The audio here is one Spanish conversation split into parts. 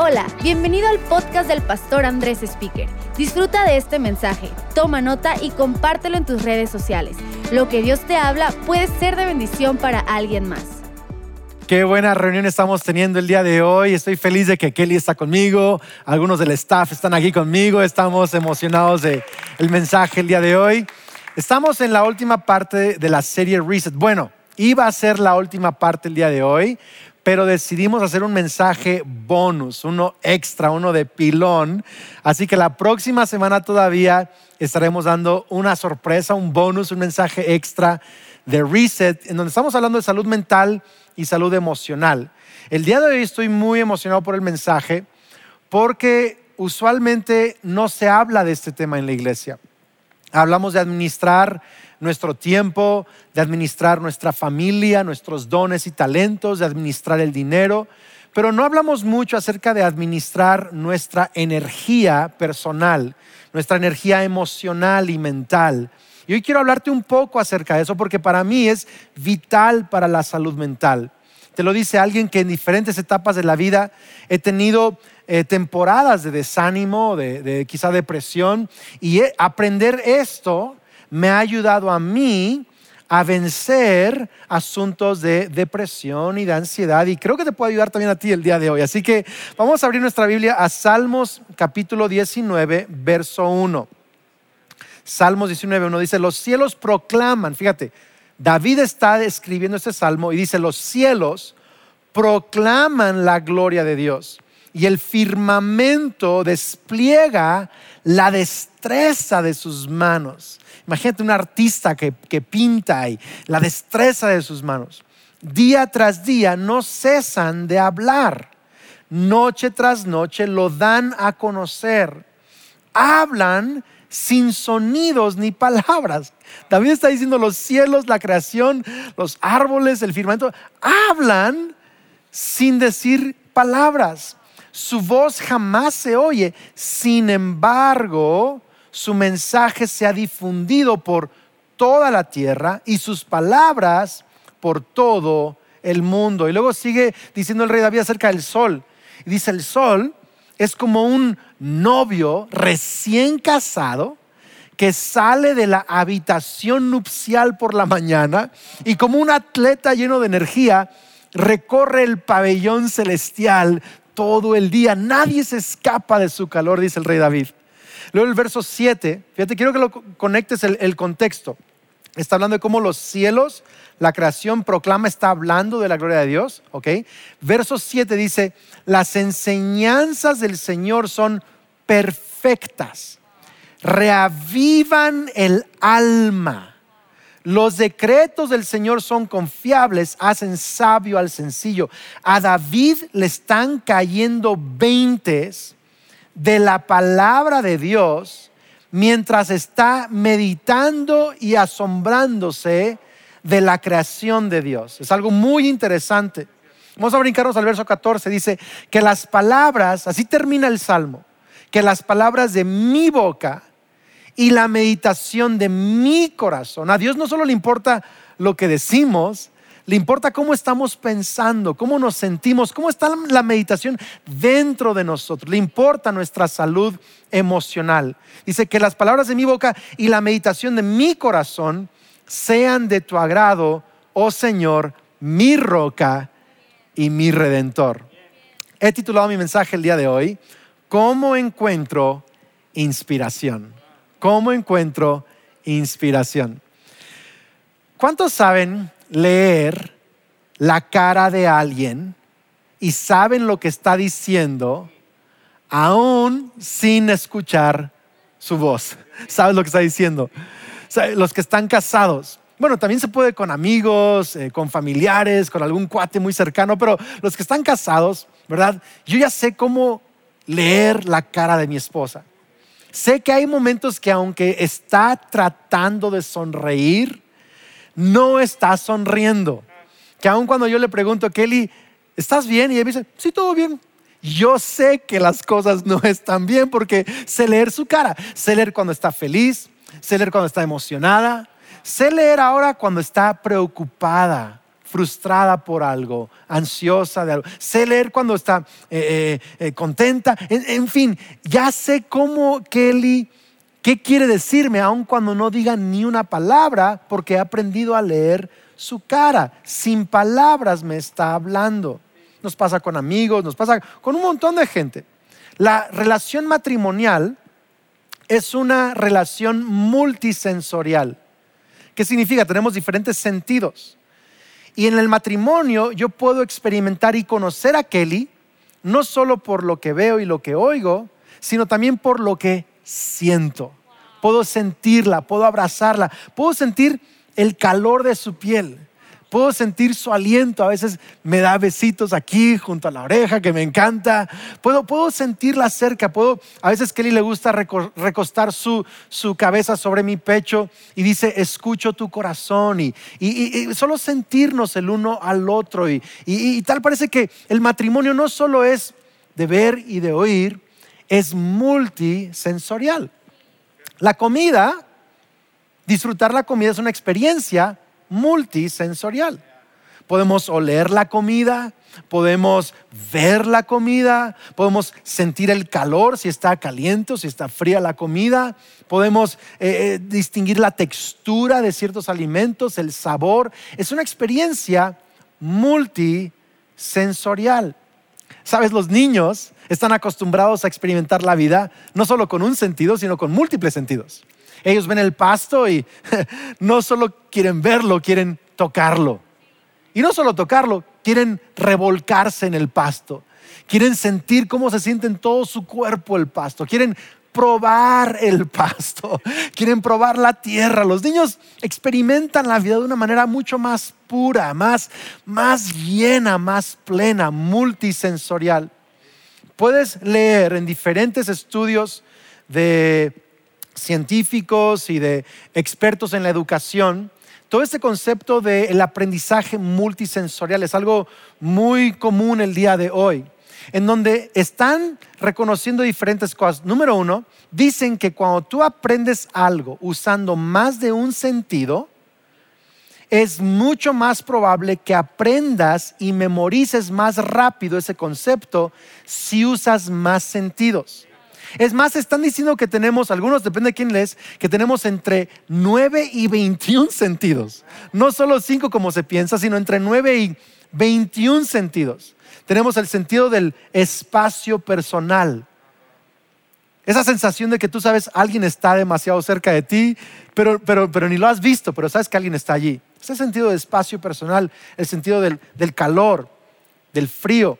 Hola, bienvenido al podcast del pastor Andrés Speaker. Disfruta de este mensaje, toma nota y compártelo en tus redes sociales. Lo que Dios te habla puede ser de bendición para alguien más. Qué buena reunión estamos teniendo el día de hoy. Estoy feliz de que Kelly está conmigo. Algunos del staff están aquí conmigo. Estamos emocionados de el mensaje el día de hoy. Estamos en la última parte de la serie Reset. Bueno, iba a ser la última parte el día de hoy, pero decidimos hacer un mensaje bonus, uno extra, uno de pilón. Así que la próxima semana todavía estaremos dando una sorpresa, un bonus, un mensaje extra de Reset, en donde estamos hablando de salud mental y salud emocional. El día de hoy estoy muy emocionado por el mensaje porque usualmente no se habla de este tema en la iglesia. Hablamos de administrar nuestro tiempo, de administrar nuestra familia, nuestros dones y talentos, de administrar el dinero, pero no hablamos mucho acerca de administrar nuestra energía personal, nuestra energía emocional y mental. Y hoy quiero hablarte un poco acerca de eso porque para mí es vital para la salud mental. Te lo dice alguien que en diferentes etapas de la vida he tenido eh, temporadas de desánimo, de, de quizá depresión, y aprender esto me ha ayudado a mí a vencer asuntos de depresión y de ansiedad y creo que te puede ayudar también a ti el día de hoy. Así que vamos a abrir nuestra Biblia a Salmos capítulo 19, verso 1. Salmos 19, 1 dice, los cielos proclaman, fíjate, David está escribiendo este salmo y dice, los cielos proclaman la gloria de Dios y el firmamento despliega la destreza de sus manos. Imagínate un artista que, pinta y la destreza de sus manos. Día tras día no cesan de hablar. Noche tras noche lo dan a conocer. Hablan sin sonidos ni palabras. David está diciendo los cielos, la creación, los árboles, el firmamento, hablan sin decir palabras. Su voz jamás se oye. Sin embargo, su mensaje se ha difundido por toda la tierra y sus palabras por todo el mundo. Y luego sigue diciendo el rey David acerca del sol. Y dice, el sol es como un novio recién casado que sale de la habitación nupcial por la mañana y como un atleta lleno de energía recorre el pabellón celestial todo el día. Nadie se escapa de su calor, dice el rey David. Luego el verso 7, fíjate, quiero que lo conectes el, contexto. Está hablando de cómo los cielos, la creación proclama, está hablando de la gloria de Dios, ¿ok? Verso 7 dice, las enseñanzas del Señor son perfectas, reavivan el alma. Los decretos del Señor son confiables, hacen sabio al sencillo. A David le están cayendo veintes de la palabra de Dios mientras está meditando y asombrándose de la creación de Dios. Es algo muy interesante. Vamos a brincarnos al verso 14. Dice que las palabras, así termina el salmo, que las palabras de mi boca y la meditación de mi corazón, a Dios no solo le importa lo que decimos, le importa cómo estamos pensando, cómo nos sentimos, cómo está la meditación dentro de nosotros. Le importa nuestra salud emocional. Dice que las palabras de mi boca y la meditación de mi corazón sean de tu agrado, oh Señor, mi roca y mi redentor. He titulado mi mensaje el día de hoy, ¿Cómo encuentro inspiración? ¿Cómo encuentro inspiración? ¿Cuántos saben leer la cara de alguien y saben lo que está diciendo aún sin escuchar su voz. ¿Sabes lo que está diciendo? los que están casados. Bueno, también se puede con amigos, eh, con familiares, con algún cuate muy cercano, pero los que están casados, ¿verdad? Yo ya sé cómo leer la cara de mi esposa. Sé que hay momentos que aunque está tratando de sonreír, no está sonriendo. Que aun cuando yo le pregunto, Kelly, ¿estás bien? Y ella dice, sí, todo bien. Yo sé que las cosas no están bien porque sé leer su cara. Sé leer cuando está feliz, sé leer cuando está emocionada, sé leer ahora cuando está preocupada, frustrada por algo, ansiosa de algo. Sé leer cuando está eh, eh, eh, contenta. En, fin, ya sé cómo Kelly, qué quiere decirme, aun cuando no diga ni una palabra, porque he aprendido a leer su cara. Sin palabras me está hablando. Nos pasa con amigos, nos pasa con un montón de gente. La relación matrimonial es una relación multisensorial. ¿Qué significa? Tenemos diferentes sentidos. Y en el matrimonio yo puedo experimentar y conocer a Kelly, no solo por lo que veo y lo que oigo, sino también por lo que siento. Puedo sentirla, puedo abrazarla, puedo sentir el calor de su piel. Puedo sentir su aliento, a veces me da besitos aquí junto a la oreja que me encanta. Puedo, puedo sentirla cerca, puedo, a veces Kelly le gusta recostar su, su cabeza sobre mi pecho y dice, escucho tu corazón y, y, solo sentirnos el uno al otro. Y, y tal parece que el matrimonio no solo es de ver y de oír, es multisensorial. La comida, disfrutar la comida es una experiencia multisensorial. Podemos oler la comida, podemos ver la comida, podemos sentir el calor, si está caliente o si está fría la comida, podemos eh, eh, distinguir la textura de ciertos alimentos, el sabor. Es una experiencia multisensorial. Sabes, los niños están acostumbrados a experimentar la vida no solo con un sentido, sino con múltiples sentidos. Ellos ven el pasto y no solo quieren verlo, quieren tocarlo. Y no solo tocarlo, quieren revolcarse en el pasto. Quieren sentir cómo se siente en todo su cuerpo el pasto. Quieren probar el pasto. Quieren probar la tierra. Los niños experimentan la vida de una manera mucho más pura, más, más llena, más plena, multisensorial. Puedes leer en diferentes estudios de científicos y de expertos en la educación, todo este concepto del aprendizaje multisensorial es algo muy común el día de hoy, en donde están reconociendo diferentes cosas. Número uno, dicen que cuando tú aprendes algo usando más de un sentido, es mucho más probable que aprendas y memorices más rápido ese concepto si usas más sentidos. Es más, están diciendo que tenemos, algunos, depende de quién lees, que tenemos entre 9 y 21 sentidos. No solo 5 como se piensa, sino entre 9 y 21 sentidos. Tenemos el sentido del espacio personal. Esa sensación de que tú sabes alguien está demasiado cerca de ti, pero, ni lo has visto, pero sabes que alguien está allí. Ese sentido de espacio personal, el sentido del, calor, del frío.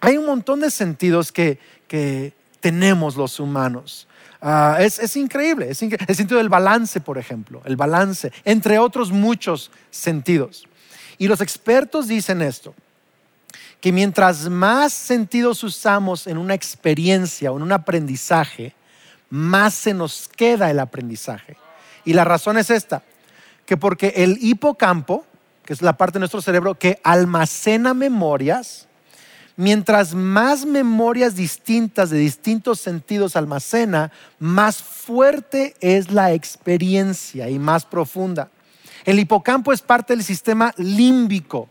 Hay un montón de sentidos que, que tenemos los humanos. Ah, es, increíble, es increíble. El sentido del balance, por ejemplo, el balance, entre otros muchos sentidos. Y los expertos dicen esto, que mientras más sentidos usamos en una experiencia o en un aprendizaje, más se nos queda el aprendizaje. Y la razón es esta, que porque el hipocampo, que es la parte de nuestro cerebro que almacena memorias, mientras más memorias distintas de distintos sentidos almacena, más fuerte es la experiencia y más profunda. El hipocampo es parte del sistema límbico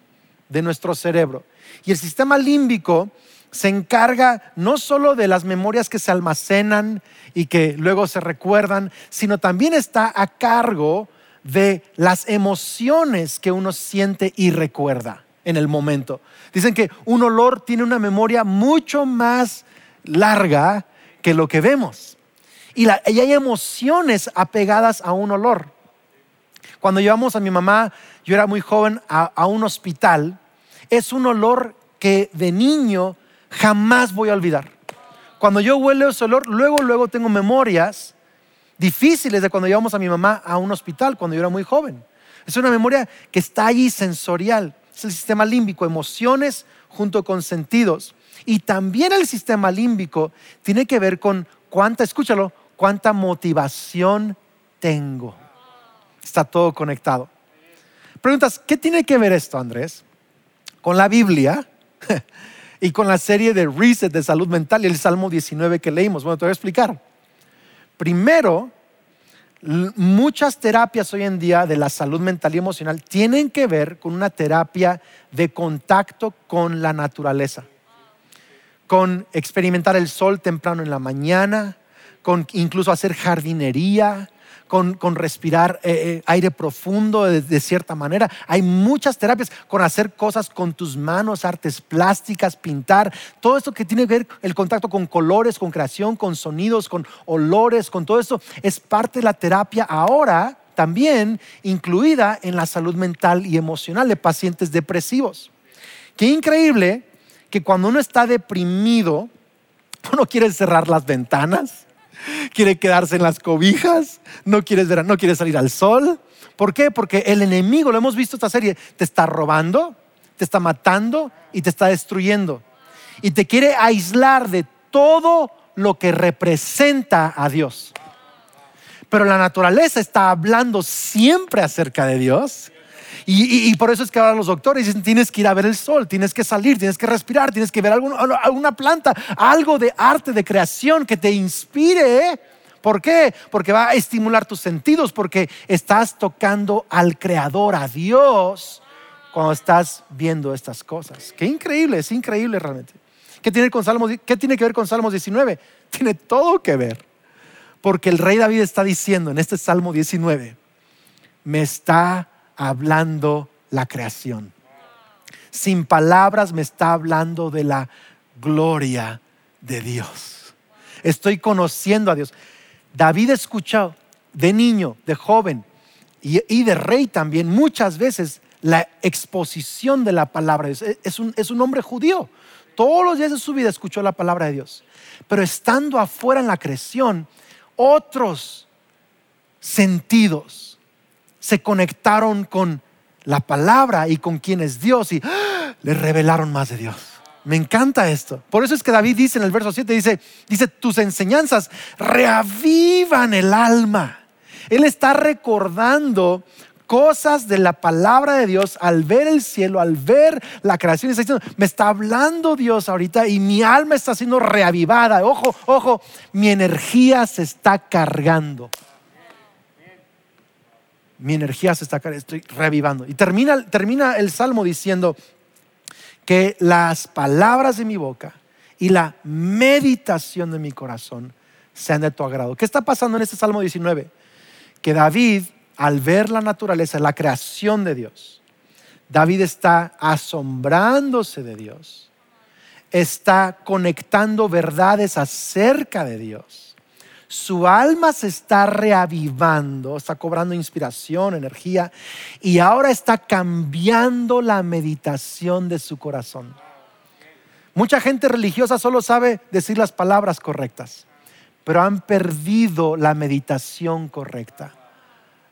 de nuestro cerebro. Y el sistema límbico se encarga no solo de las memorias que se almacenan y que luego se recuerdan, sino también está a cargo de las emociones que uno siente y recuerda en el momento. Dicen que un olor tiene una memoria mucho más larga que lo que vemos. Y, hay emociones apegadas a un olor. Cuando llevamos a mi mamá, yo era muy joven, a, un hospital, es un olor que de niño jamás voy a olvidar. Cuando yo huelo ese olor, luego, luego tengo memorias difíciles de cuando llevamos a mi mamá a un hospital, cuando yo era muy joven. Es una memoria que está allí sensorial es el sistema límbico, emociones junto con sentidos. Y también el sistema límbico tiene que ver con cuánta, escúchalo, cuánta motivación tengo. Está todo conectado. Preguntas, ¿qué tiene que ver esto, Andrés? Con la Biblia y con la serie de Reset de salud mental y el Salmo 19 que leímos. Bueno, te voy a explicar. Primero, muchas terapias hoy en día de la salud mental y emocional tienen que ver con una terapia de contacto con la naturaleza, con experimentar el sol temprano en la mañana, con incluso hacer jardinería, con, respirar eh, eh, aire profundo de, cierta manera. Hay muchas terapias con hacer cosas con tus manos, artes plásticas, pintar, todo esto que tiene que ver el contacto con colores, con creación, con sonidos, con olores, con todo esto, es parte de la terapia ahora también incluida en la salud mental y emocional de pacientes depresivos. Qué increíble que cuando uno está deprimido, uno quiere cerrar las ventanas, quiere quedarse en las cobijas, no quiere, no quiere salir al sol. ¿Por qué? Porque el enemigo, lo hemos visto esta serie, te está robando, te está matando y te está destruyendo. Y te quiere aislar de todo lo que representa a Dios. Pero la naturaleza está hablando siempre acerca de Dios y, por eso es que ahora los doctores dicen, tienes que ir a ver el sol, tienes que salir, tienes que respirar, tienes que ver alguna, planta, algo de arte, de creación que te inspire. ¿Por qué? Porque va a estimular tus sentidos, porque estás tocando al Creador, a Dios, cuando estás viendo estas cosas. Qué increíble, es increíble realmente. ¿Qué tiene, con Salmos, ¿Qué tiene que ver con Salmos 19? Tiene todo que ver. Porque el rey David está diciendo en este Salmo 19, me está hablando la creación. Sin palabras me está hablando de la gloria de Dios. Estoy conociendo a Dios. David escuchó de niño, de joven y, de rey también muchas veces la exposición de la palabra de Dios. Es un, es un hombre judío. Todos los días de su vida escuchó la palabra de Dios. Pero estando afuera en la creación, otros sentidos se conectaron con la palabra y con quien es Dios y ¡ah! le revelaron más de Dios. Me encanta esto. Por eso es que David dice en el verso 7, dice, dice, tus enseñanzas reavivan el alma. Él está recordando cosas de la palabra de Dios al ver el cielo, al ver la creación. Me está hablando Dios ahorita y mi alma está siendo reavivada. Ojo, ojo, mi energía se está cargando mi energía se está, estoy revivando. Y termina, termina el salmo diciendo que las palabras de mi boca y la meditación de mi corazón sean de tu agrado. ¿Qué está pasando en este Salmo 19? Que David, al ver la naturaleza, la creación de Dios, David está asombrándose de Dios, está conectando verdades acerca de Dios su alma se está reavivando, está cobrando inspiración, energía, y ahora está cambiando la meditación de su corazón. Mucha gente religiosa solo sabe decir las palabras correctas, pero han perdido la meditación correcta,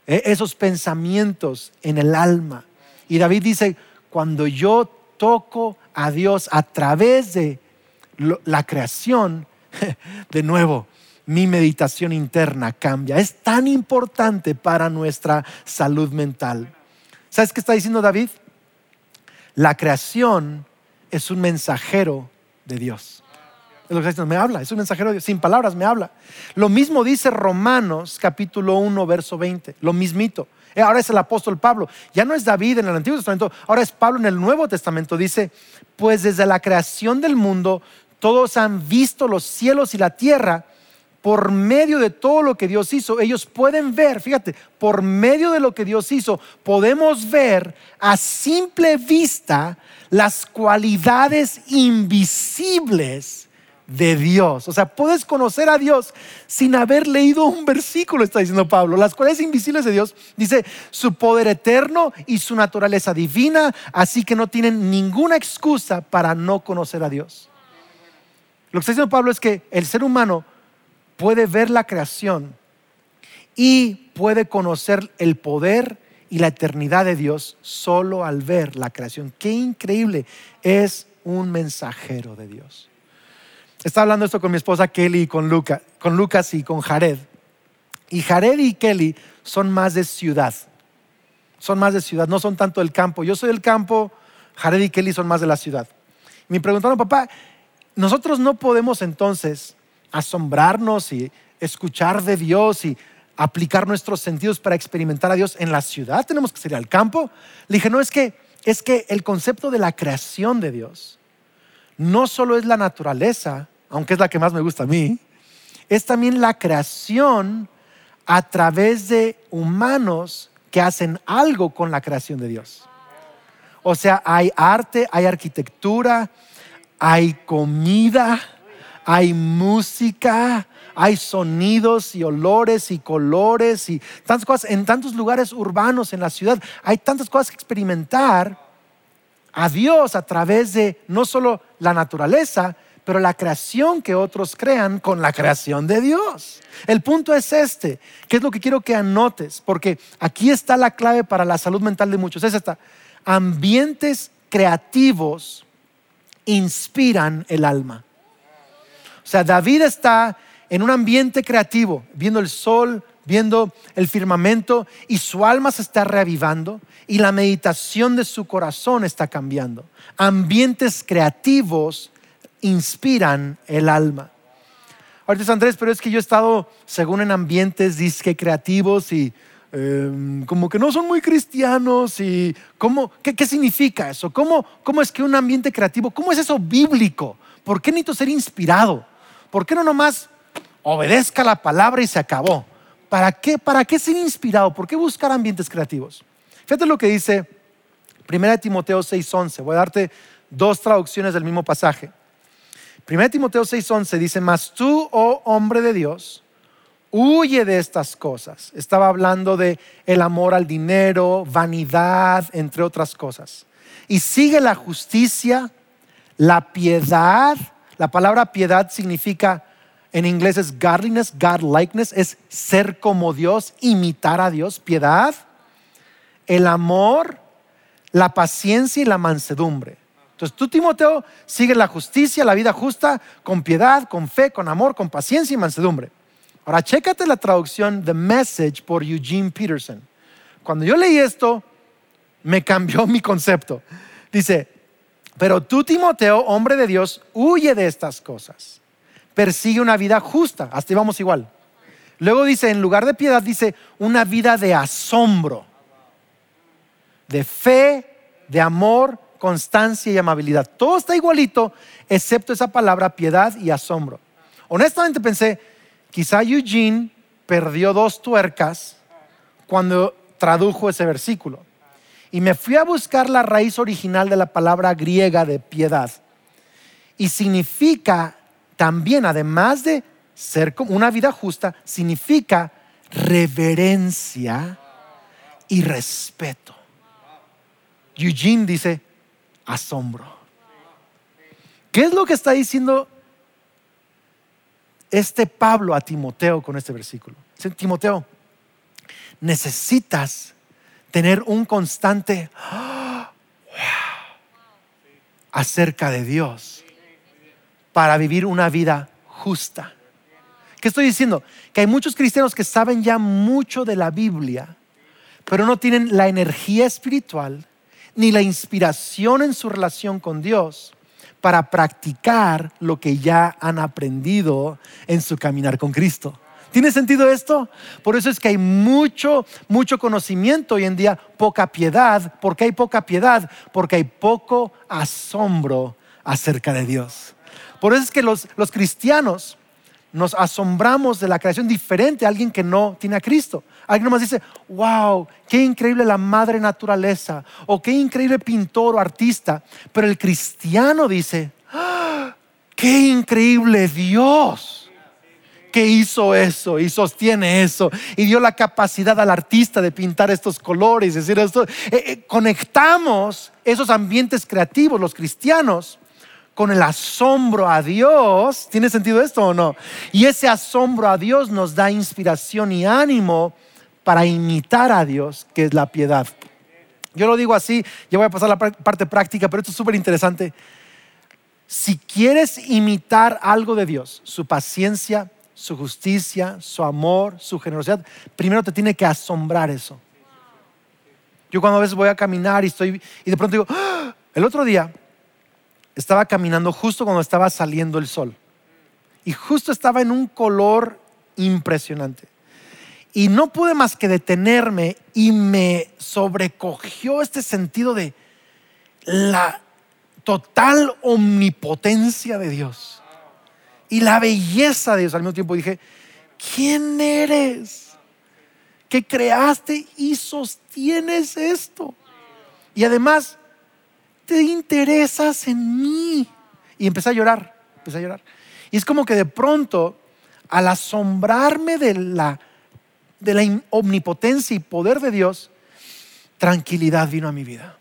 e, esos pensamientos en el alma. Y David dice, cuando yo toco a Dios a través de la creación, de nuevo, mi meditación interna cambia. Es tan importante para nuestra salud mental. ¿Sabes qué está diciendo David? La creación es un mensajero de Dios. Es lo que está diciendo, me habla, es un mensajero de Dios, sin palabras me habla. Lo mismo dice Romanos capítulo 1, verso 20, lo mismito. Eh, ahora es el apóstol Pablo. Ya no es David en el Antiguo Testamento, ahora es Pablo en el Nuevo Testamento. Dice, pues desde la creación del mundo todos han visto los cielos y la tierra por medio de todo lo que Dios hizo, ellos pueden ver, fíjate, por medio de lo que Dios hizo, podemos ver a simple vista las cualidades invisibles de Dios. O sea, puedes conocer a Dios sin haber leído un versículo, está diciendo Pablo. Las cualidades invisibles de Dios, dice, su poder eterno y su naturaleza divina, así que no tienen ninguna excusa para no conocer a Dios. Lo que está diciendo Pablo es que el ser humano puede ver la creación y puede conocer el poder y la eternidad de Dios solo al ver la creación. Qué increíble es un mensajero de Dios. Estaba hablando esto con mi esposa Kelly y con, con Lucas y con Jared. Y Jared y Kelly son más de ciudad. Son más de ciudad, no son tanto del campo. Yo soy del campo, Jared y Kelly son más de la ciudad. Me preguntaron, papá, nosotros no podemos entonces asombrarnos y escuchar de Dios y aplicar nuestros sentidos para experimentar a Dios en la ciudad, tenemos que salir al campo. Le dije, no, es que, es que el concepto de la creación de Dios no solo es la naturaleza, aunque es la que más me gusta a mí, es también la creación a través de humanos que hacen algo con la creación de Dios. O sea, hay arte, hay arquitectura, hay comida, hay música, hay sonidos y olores y colores y tantas cosas en tantos lugares urbanos en la ciudad. Hay tantas cosas que experimentar a Dios a través de no solo la naturaleza, pero la creación que otros crean con la creación de Dios. El punto es este, que es lo que quiero que anotes, porque aquí está la clave para la salud mental de muchos. Es esta, ambientes creativos inspiran el alma. O sea, David está en un ambiente creativo, viendo el sol, viendo el firmamento y su alma se está reavivando y la meditación de su corazón está cambiando. Ambientes creativos inspiran el alma. Ahorita Andrés, pero es que yo he estado, según en ambientes disque creativos y em, como que no son muy cristianos y ¿cómo, qué, significa eso? ¿Cómo, ¿Cómo es que un ambiente creativo, cómo es eso bíblico? ¿Por qué necesito ser inspirado? ¿Por qué no nomás obedezca la palabra y se acabó? ¿Para qué, ¿Para qué ser inspirado? ¿Por qué buscar ambientes creativos? Fíjate lo que dice 1 Timoteo 6:11. Voy a darte dos traducciones del mismo pasaje. 1 Timoteo 6:11 dice, mas tú, oh hombre de Dios, huye de estas cosas. Estaba hablando de el amor al dinero, vanidad, entre otras cosas. Y sigue la justicia, la piedad. La palabra piedad significa, en inglés es godliness, godlikeness, es ser como Dios, imitar a Dios, piedad, el amor, la paciencia y la mansedumbre. Entonces tú, Timoteo, sigue la justicia, la vida justa, con piedad, con fe, con amor, con paciencia y mansedumbre. Ahora, chécate la traducción The Message por Eugene Peterson. Cuando yo leí esto, me cambió mi concepto. Dice, pero tú, Timoteo, hombre de Dios, huye de estas cosas. Persigue una vida justa. Hasta ahí vamos igual. Luego dice, en lugar de piedad, dice una vida de asombro, de fe, de amor constancia y amabilidad. Todo está igualito, excepto esa palabra piedad y asombro. Honestamente pensé, quizá Eugene perdió dos tuercas cuando tradujo ese versículo. Y me fui a buscar la raíz original de la palabra griega de piedad. Y significa también, además de ser una vida justa, significa reverencia y respeto. Eugene dice, asombro. ¿Qué es lo que está diciendo este Pablo a Timoteo con este versículo? Timoteo, necesitas tener un constante acerca de Dios para vivir una vida justa. ¿Qué estoy diciendo? Que hay muchos cristianos que saben ya mucho de la Biblia, pero no tienen la energía espiritual ni la inspiración en su relación con Dios para practicar lo que ya han aprendido en su caminar con Cristo. ¿Tiene sentido esto? Por eso es que hay mucho, mucho conocimiento hoy en día, poca piedad. ¿Por qué hay poca piedad? Porque hay poco asombro acerca de Dios. Por eso es que los, los cristianos nos asombramos de la creación diferente a alguien que no tiene a Cristo. Alguien más dice, wow, qué increíble la madre naturaleza, o qué increíble pintor o artista. Pero el cristiano dice, ah, qué increíble Dios que hizo eso y sostiene eso y dio la capacidad al artista de pintar estos colores. Es decir, esto, eh, eh, conectamos esos ambientes creativos, los cristianos, con el asombro a Dios. ¿Tiene sentido esto o no? Y ese asombro a Dios nos da inspiración y ánimo para imitar a Dios, que es la piedad. Yo lo digo así, ya voy a pasar la parte práctica, pero esto es súper interesante. Si quieres imitar algo de Dios, su paciencia, su justicia, su amor, su generosidad, primero te tiene que asombrar eso. Yo cuando a veces voy a caminar y estoy y de pronto digo, ¡Ah! el otro día estaba caminando justo cuando estaba saliendo el sol. Y justo estaba en un color impresionante. Y no pude más que detenerme y me sobrecogió este sentido de la total omnipotencia de Dios y la belleza de Dios. Al mismo tiempo dije, ¿quién eres? Que creaste y sostienes esto. Y además, te interesas en mí. Y empecé a llorar, empecé a llorar. Y es como que de pronto, al asombrarme de la, de la omnipotencia y poder de Dios, tranquilidad vino a mi vida.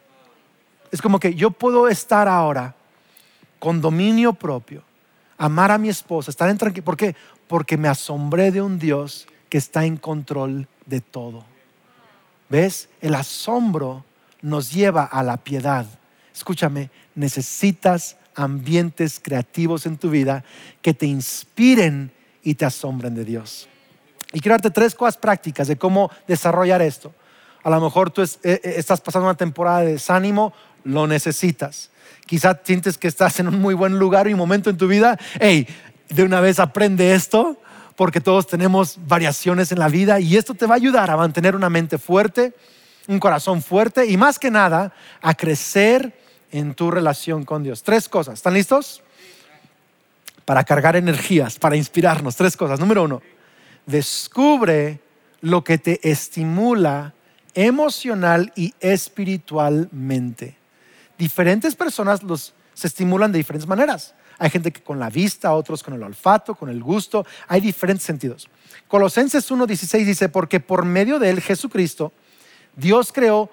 Es como que yo puedo estar ahora con dominio propio, amar a mi esposa, estar en tranquilidad. ¿Por qué? Porque me asombré de un Dios que está en control de todo. ¿Ves? El asombro nos lleva a la piedad. Escúchame, necesitas ambientes creativos en tu vida que te inspiren y te asombren de Dios. Y quiero darte tres cosas prácticas de cómo desarrollar esto. A lo mejor tú eh, eh, estás pasando una temporada de desánimo, lo necesitas. Quizás sientes que estás en un muy buen lugar y momento en tu vida. Hey, de una vez aprende esto, porque todos tenemos variaciones en la vida y esto te va a ayudar a mantener una mente fuerte, un corazón fuerte y más que nada a crecer en tu relación con Dios. Tres cosas. ¿Están listos? Para cargar energías, para inspirarnos. Tres cosas. Número uno, descubre lo que te estimula emocional y espiritualmente. Diferentes personas los, se estimulan de diferentes maneras. Hay gente que con la vista, otros con el olfato, con el gusto. Hay diferentes sentidos. Colosenses 1.16 dice, porque por medio de él, Jesucristo, Dios creó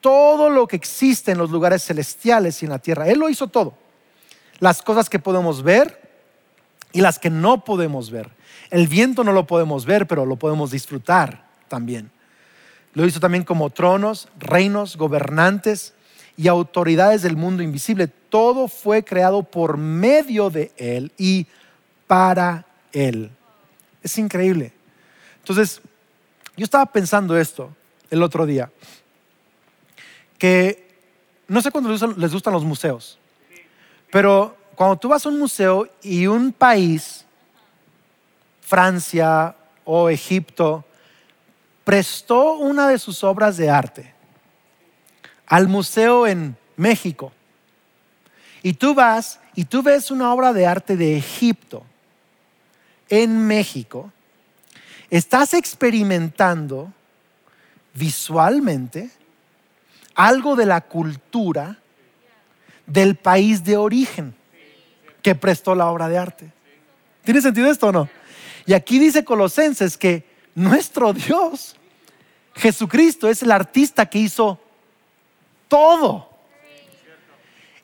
todo lo que existe en los lugares celestiales y en la tierra. Él lo hizo todo. Las cosas que podemos ver y las que no podemos ver. El viento no lo podemos ver, pero lo podemos disfrutar también. Lo hizo también como tronos, reinos, gobernantes y autoridades del mundo invisible. Todo fue creado por medio de Él y para Él. Es increíble. Entonces, yo estaba pensando esto el otro día que no sé cuándo les gustan los museos, pero cuando tú vas a un museo y un país, Francia o Egipto, prestó una de sus obras de arte al museo en México, y tú vas y tú ves una obra de arte de Egipto en México, estás experimentando visualmente algo de la cultura del país de origen que prestó la obra de arte. ¿Tiene sentido esto o no? Y aquí dice Colosenses que nuestro Dios, Jesucristo, es el artista que hizo todo.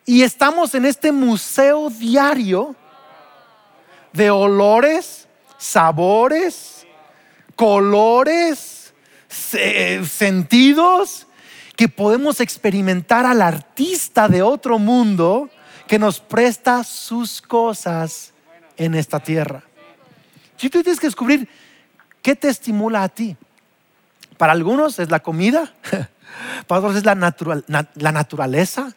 Y estamos en este museo diario de olores, sabores, colores, sentidos que podemos experimentar al artista de otro mundo que nos presta sus cosas en esta tierra. Si tú tienes que descubrir qué te estimula a ti. Para algunos es la comida, para otros es la, la naturaleza,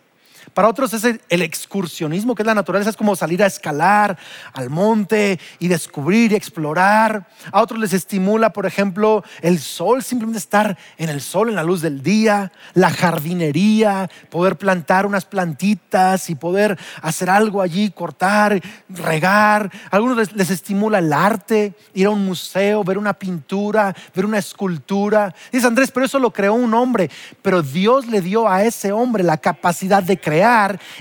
para otros es el, excursionismo, que es la naturaleza, es como salir a escalar al monte y descubrir y explorar. A otros les estimula, por ejemplo, el sol, simplemente estar en el sol, en la luz del día, la jardinería, poder plantar unas plantitas y poder hacer algo allí, cortar, regar. A algunos les, estimula el arte, ir a un museo, ver una pintura, ver una escultura. Dice Andrés, pero eso lo creó un hombre, pero Dios le dio a ese hombre la capacidad de crear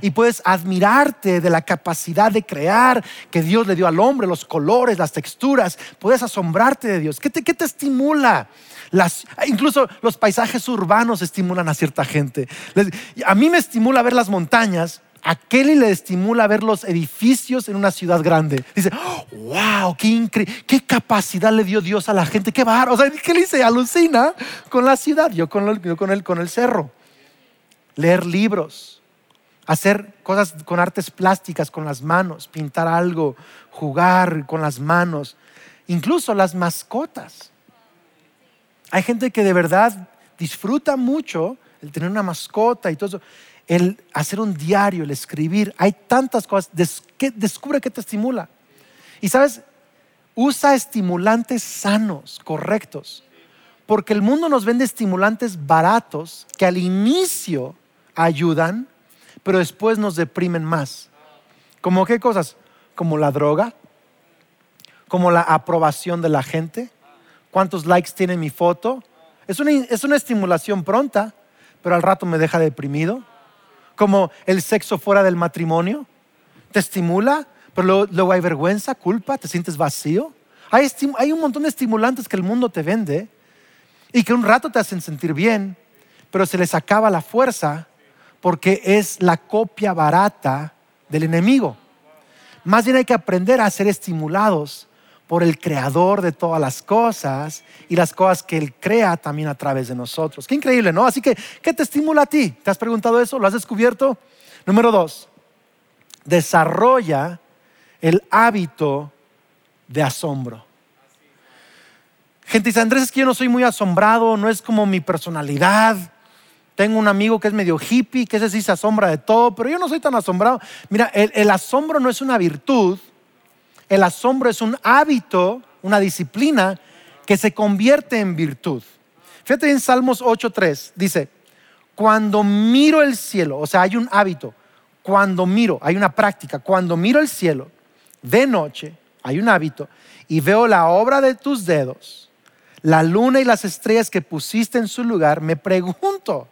y puedes admirarte de la capacidad de crear que Dios le dio al hombre, los colores, las texturas. Puedes asombrarte de Dios. ¿Qué te, te estimula? Las, incluso los paisajes urbanos estimulan a cierta gente. A mí me estimula ver las montañas. A Kelly le estimula ver los edificios en una ciudad grande. Dice, wow, qué increíble, qué capacidad le dio Dios a la gente, qué barro. O sea, Kelly se alucina con la ciudad, yo con, yo con, el, con el cerro. Leer libros, hacer cosas con artes plásticas, con las manos, pintar algo, jugar con las manos, incluso las mascotas. Hay gente que de verdad disfruta mucho el tener una mascota y todo eso, el hacer un diario, el escribir. Hay tantas cosas. descubre qué te estimula. Y sabes, usa estimulantes sanos, correctos. Porque el mundo nos vende estimulantes baratos que al inicio ayudan, pero después nos deprimen más. ¿Como qué cosas? Como la droga, como la aprobación de la gente, cuántos likes tiene mi foto. Es una, es una estimulación pronta, pero al rato me deja deprimido. Como el sexo fuera del matrimonio, te estimula, pero luego, hay vergüenza, culpa, te sientes vacío. Hay, hay un montón de estimulantes que el mundo te vende y que un rato te hacen sentir bien, pero se les acaba la fuerza porque es la copia barata del enemigo. Más bien hay que aprender a ser estimulados por el creador de todas las cosas y las cosas que Él crea también a través de nosotros. Qué increíble, ¿no? Así que, ¿qué te estimula a ti? ¿Te has preguntado eso? ¿Lo has descubierto? Número dos, desarrolla el hábito de asombro. Gente dice, Andrés, es que yo no soy muy asombrado, no es como mi personalidad. Tengo un amigo que es medio hippie, que ese sí se asombra de todo, pero yo no soy tan asombrado. Mira, el, asombro no es una virtud, el asombro es un hábito, una disciplina que se convierte en virtud. Fíjate en Salmos 8.3, dice, cuando miro el cielo, o sea, hay un hábito, cuando miro, hay una práctica, cuando miro el cielo de noche, hay un hábito, y veo la obra de tus dedos, la luna y las estrellas que pusiste en su lugar, me pregunto,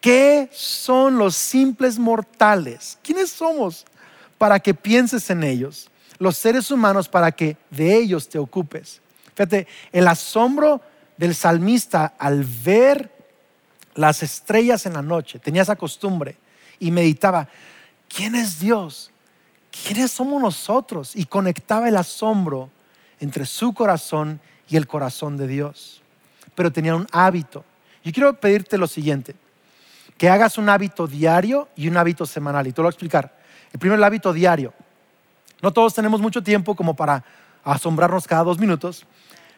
¿Qué son los simples mortales? ¿Quiénes somos para que pienses en ellos? Los seres humanos para que de ellos te ocupes. Fíjate, el asombro del salmista al ver las estrellas en la noche, tenía esa costumbre y meditaba, ¿quién es Dios? ¿Quiénes somos nosotros? Y conectaba el asombro entre su corazón y el corazón de Dios. Pero tenía un hábito. Yo quiero pedirte lo siguiente que hagas un hábito diario y un hábito semanal. Y te lo voy a explicar. El primero, el hábito diario. No todos tenemos mucho tiempo como para asombrarnos cada dos minutos,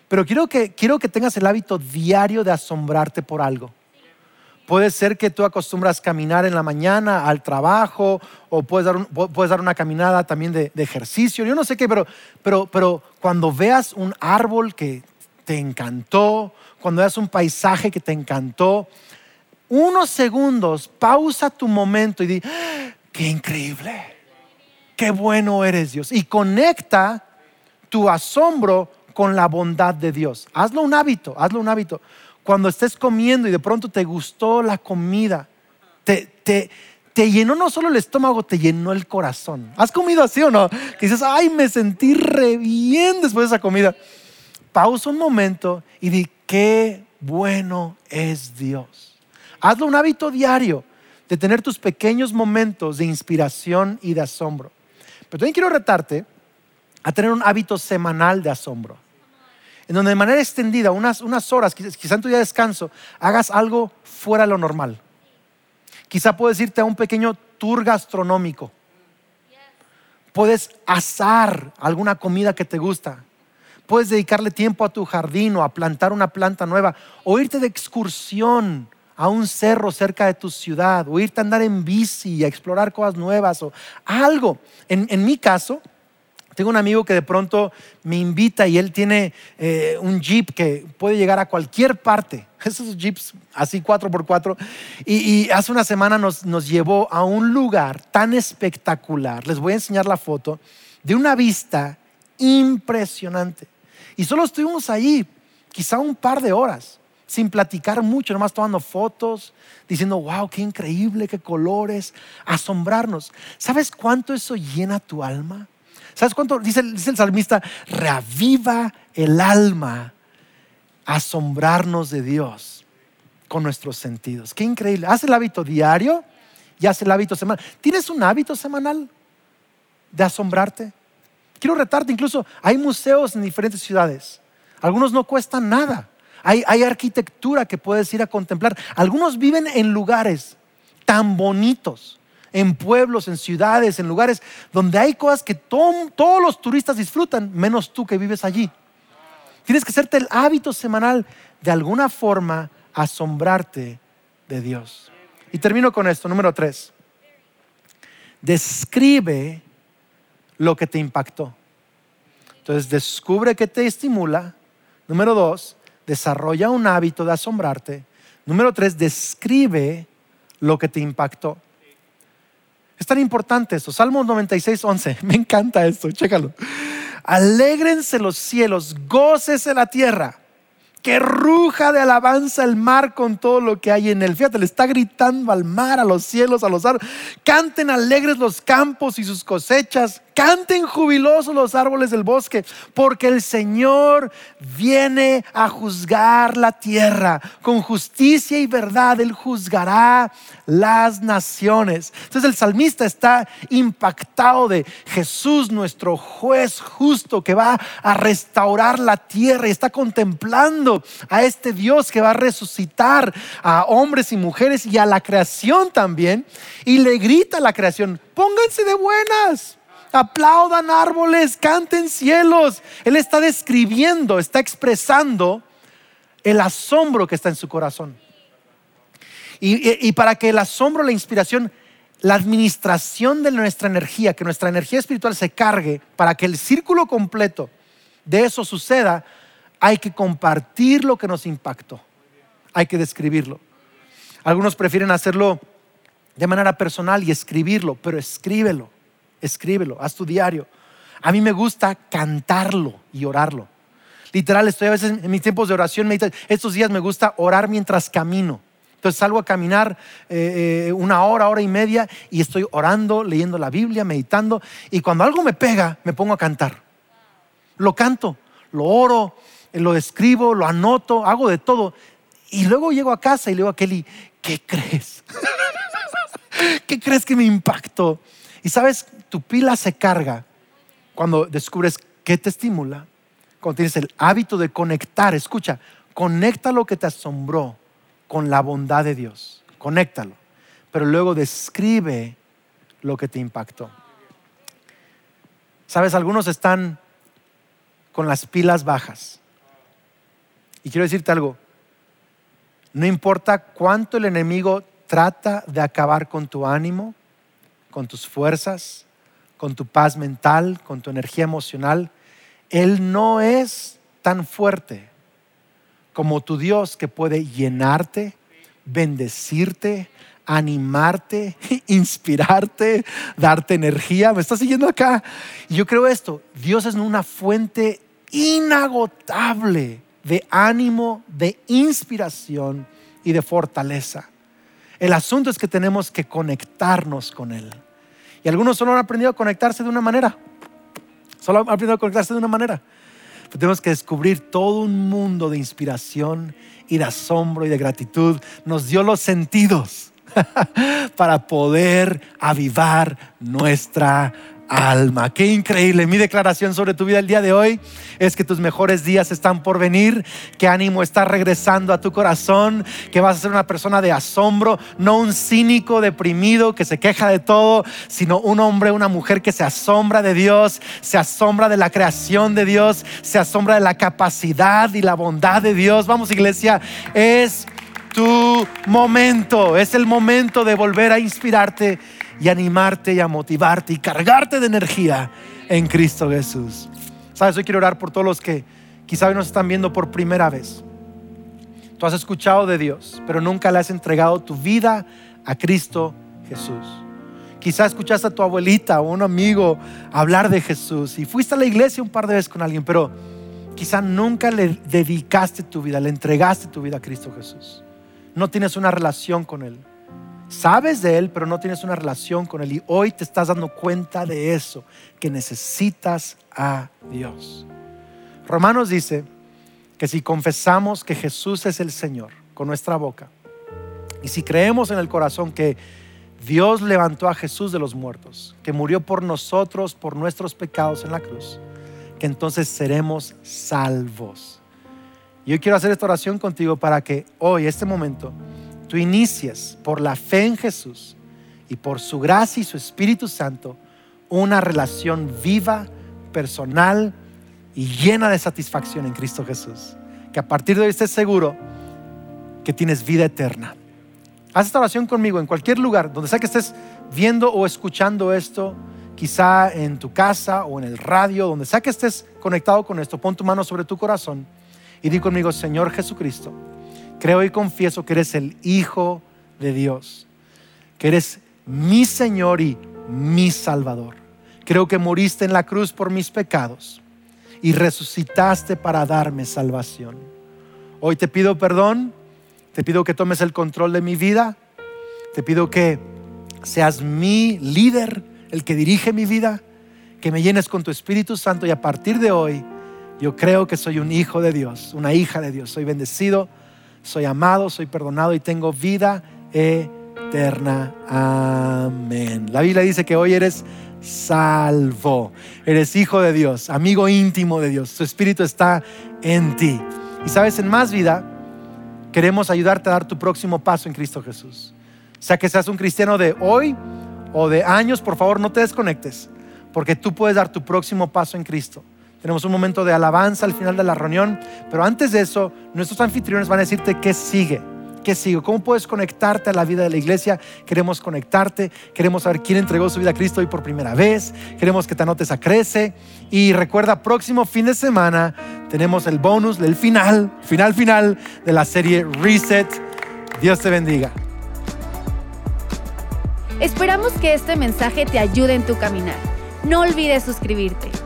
pero quiero que, quiero que tengas el hábito diario de asombrarte por algo. Puede ser que tú acostumbras caminar en la mañana al trabajo o puedes dar, puedes dar una caminada también de, de, ejercicio. Yo no sé qué, pero, pero, pero cuando veas un árbol que te encantó, cuando veas un paisaje que te encantó, unos segundos, pausa tu momento y di, qué increíble, qué bueno eres Dios. Y conecta tu asombro con la bondad de Dios. Hazlo un hábito, hazlo un hábito. Cuando estés comiendo y de pronto te gustó la comida, te, te, te llenó no solo el estómago, te llenó el corazón. ¿Has comido así o no? Que dices, ay, me sentí re bien después de esa comida. Pausa un momento y di, qué bueno es Dios. Hazlo un hábito diario de tener tus pequeños momentos de inspiración y de asombro. Pero también quiero retarte a tener un hábito semanal de asombro. En donde de manera extendida, unas, unas horas, quizá en tu día de descanso, hagas algo fuera de lo normal. Quizá puedes irte a un pequeño tour gastronómico. Puedes asar alguna comida que te gusta. Puedes dedicarle tiempo a tu jardín o a plantar una planta nueva. O irte de excursión a un cerro cerca de tu ciudad o irte a andar en bici a explorar cosas nuevas o algo. En, mi caso, tengo un amigo que de pronto me invita y él tiene eh, un jeep que puede llegar a cualquier parte. Esos jeeps así 4x4. Y, y hace una semana nos, nos llevó a un lugar tan espectacular. Les voy a enseñar la foto de una vista impresionante. Y solo estuvimos ahí quizá un par de horas sin platicar mucho, nomás tomando fotos, diciendo, wow, qué increíble, qué colores, asombrarnos. ¿Sabes cuánto eso llena tu alma? ¿Sabes cuánto? Dice, el salmista, reaviva el alma, asombrarnos de Dios con nuestros sentidos. Qué increíble. Haz el hábito diario y haz el hábito semanal. ¿Tienes un hábito semanal de asombrarte? Quiero retarte, incluso hay museos en diferentes ciudades. Algunos no cuestan nada. Hay, arquitectura que puedes ir a contemplar. Algunos viven en lugares tan bonitos, en pueblos, en ciudades, en lugares donde hay cosas que todos los turistas disfrutan, menos tú que vives allí. Tienes que hacerte el hábito semanal de alguna forma asombrarte de Dios. Y termino con esto, número tres. Describe lo que te impactó. Entonces, descubre qué te estimula. Número dos, desarrolla un hábito de asombrarte. Número tres, describe lo que te impactó. Es tan importante esto. Salmos 96, 11. Me encanta esto, chécalo. Alégrense los cielos, gócese la tierra que ruja de alabanza el mar con todo lo que hay en él. Fíjate, le está gritando al mar, a los cielos, a los árboles. Canten alegres los campos y sus cosechas. Canten jubilosos los árboles del bosque, porque el Señor viene a juzgar la tierra. Con justicia y verdad Él juzgará las naciones. Entonces el salmista está impactado de Jesús, nuestro juez justo, que va a restaurar la tierra y está contemplando a este Dios que va a resucitar a hombres y mujeres y a la creación también. Y le grita a la creación, pónganse de buenas aplaudan árboles, canten cielos. Él está describiendo, está expresando el asombro que está en su corazón. Y, para que el asombro, la inspiración, la administración de nuestra energía, que nuestra energía espiritual se cargue, para que el círculo completo de eso suceda, hay que compartir lo que nos impactó. Hay que describirlo. Algunos prefieren hacerlo de manera personal y escribirlo, pero escríbelo escríbelo, haz tu diario. A mí me gusta cantarlo y orarlo. Literal, estoy a veces en mis tiempos de oración, estos días me gusta orar mientras camino. Entonces salgo a caminar eh, eh, una hora, hora y media y estoy orando, leyendo la Biblia, meditando. Y cuando algo me pega, me pongo a cantar. Lo canto, lo oro, lo escribo, lo anoto, hago de todo. Y luego llego a casa y le digo a Kelly, ¿qué crees? ¿Qué crees que me impactó? Y sabes, tu pila se carga cuando descubres qué te estimula, cuando tienes el hábito de conectar. Escucha, conecta lo que te asombró con la bondad de Dios. Conéctalo. Pero luego describe lo que te impactó. Sabes, algunos están con las pilas bajas. Y quiero decirte algo. No importa cuánto el enemigo trata de acabar con tu ánimo, con tus fuerzas, con tu paz mental, con tu energía emocional, Él no es tan fuerte como tu Dios que puede llenarte, bendecirte, animarte, inspirarte, darte energía. ¿Me estás siguiendo acá? Yo creo esto, Dios es una fuente inagotable de ánimo, de inspiración y de fortaleza. El asunto es que tenemos que conectarnos con Él. Y algunos solo han aprendido a conectarse de una manera. Solo han aprendido a conectarse de una manera. Tenemos que descubrir todo un mundo de inspiración y de asombro y de gratitud. Nos dio los sentidos para poder avivar nuestra alma. Qué increíble. Mi declaración sobre tu vida el día de hoy es que tus mejores días están por venir, que ánimo está regresando a tu corazón, que vas a ser una persona de asombro, no un cínico deprimido que se queja de todo, sino un hombre, una mujer que se asombra de Dios, se asombra de la creación de Dios, se asombra de la capacidad y la bondad de Dios. Vamos iglesia, es tu momento, es el momento de volver a inspirarte y animarte y a motivarte y cargarte de energía en Cristo Jesús. Sabes, hoy quiero orar por todos los que quizá hoy nos están viendo por primera vez. Tú has escuchado de Dios, pero nunca le has entregado tu vida a Cristo Jesús. Quizá escuchaste a tu abuelita o un amigo hablar de Jesús y fuiste a la iglesia un par de veces con alguien, pero quizá nunca le dedicaste tu vida, le entregaste tu vida a Cristo Jesús. No tienes una relación con Él. Sabes de Él, pero no tienes una relación con Él. Y hoy te estás dando cuenta de eso, que necesitas a Dios. Romanos dice que si confesamos que Jesús es el Señor con nuestra boca, y si creemos en el corazón que Dios levantó a Jesús de los muertos, que murió por nosotros, por nuestros pecados en la cruz, que entonces seremos salvos. Y hoy quiero hacer esta oración contigo para que hoy, este momento, tú inicies por la fe en Jesús y por su gracia y su Espíritu Santo una relación viva, personal y llena de satisfacción en Cristo Jesús. Que a partir de hoy estés seguro que tienes vida eterna. Haz esta oración conmigo en cualquier lugar, donde sea que estés viendo o escuchando esto, quizá en tu casa o en el radio, donde sea que estés conectado con esto, pon tu mano sobre tu corazón y di conmigo, Señor Jesucristo, creo y confieso que eres el Hijo de Dios, que eres mi Señor y mi Salvador. Creo que moriste en la cruz por mis pecados y resucitaste para darme salvación. Hoy te pido perdón, te pido que tomes el control de mi vida, te pido que seas mi líder, el que dirige mi vida, que me llenes con tu Espíritu Santo y a partir de hoy yo creo que soy un hijo de Dios, una hija de Dios, soy bendecido, soy amado, soy perdonado y tengo vida eterna. Amén. La Biblia dice que hoy eres salvo, eres hijo de Dios, amigo íntimo de Dios, su Espíritu está en ti. Y sabes, en más vida queremos ayudarte a dar tu próximo paso en Cristo Jesús. O sea que seas un cristiano de hoy o de años, por favor no te desconectes, porque tú puedes dar tu próximo paso en Cristo. Tenemos un momento de alabanza al final de la reunión, pero antes de eso, nuestros anfitriones van a decirte qué sigue. ¿Qué sigue? ¿Cómo puedes conectarte a la vida de la iglesia? Queremos conectarte, queremos saber quién entregó su vida a Cristo hoy por primera vez, queremos que te anotes a Crece y recuerda, próximo fin de semana tenemos el bonus del final, final, final de la serie Reset. Dios te bendiga. Esperamos que este mensaje te ayude en tu caminar. No olvides suscribirte.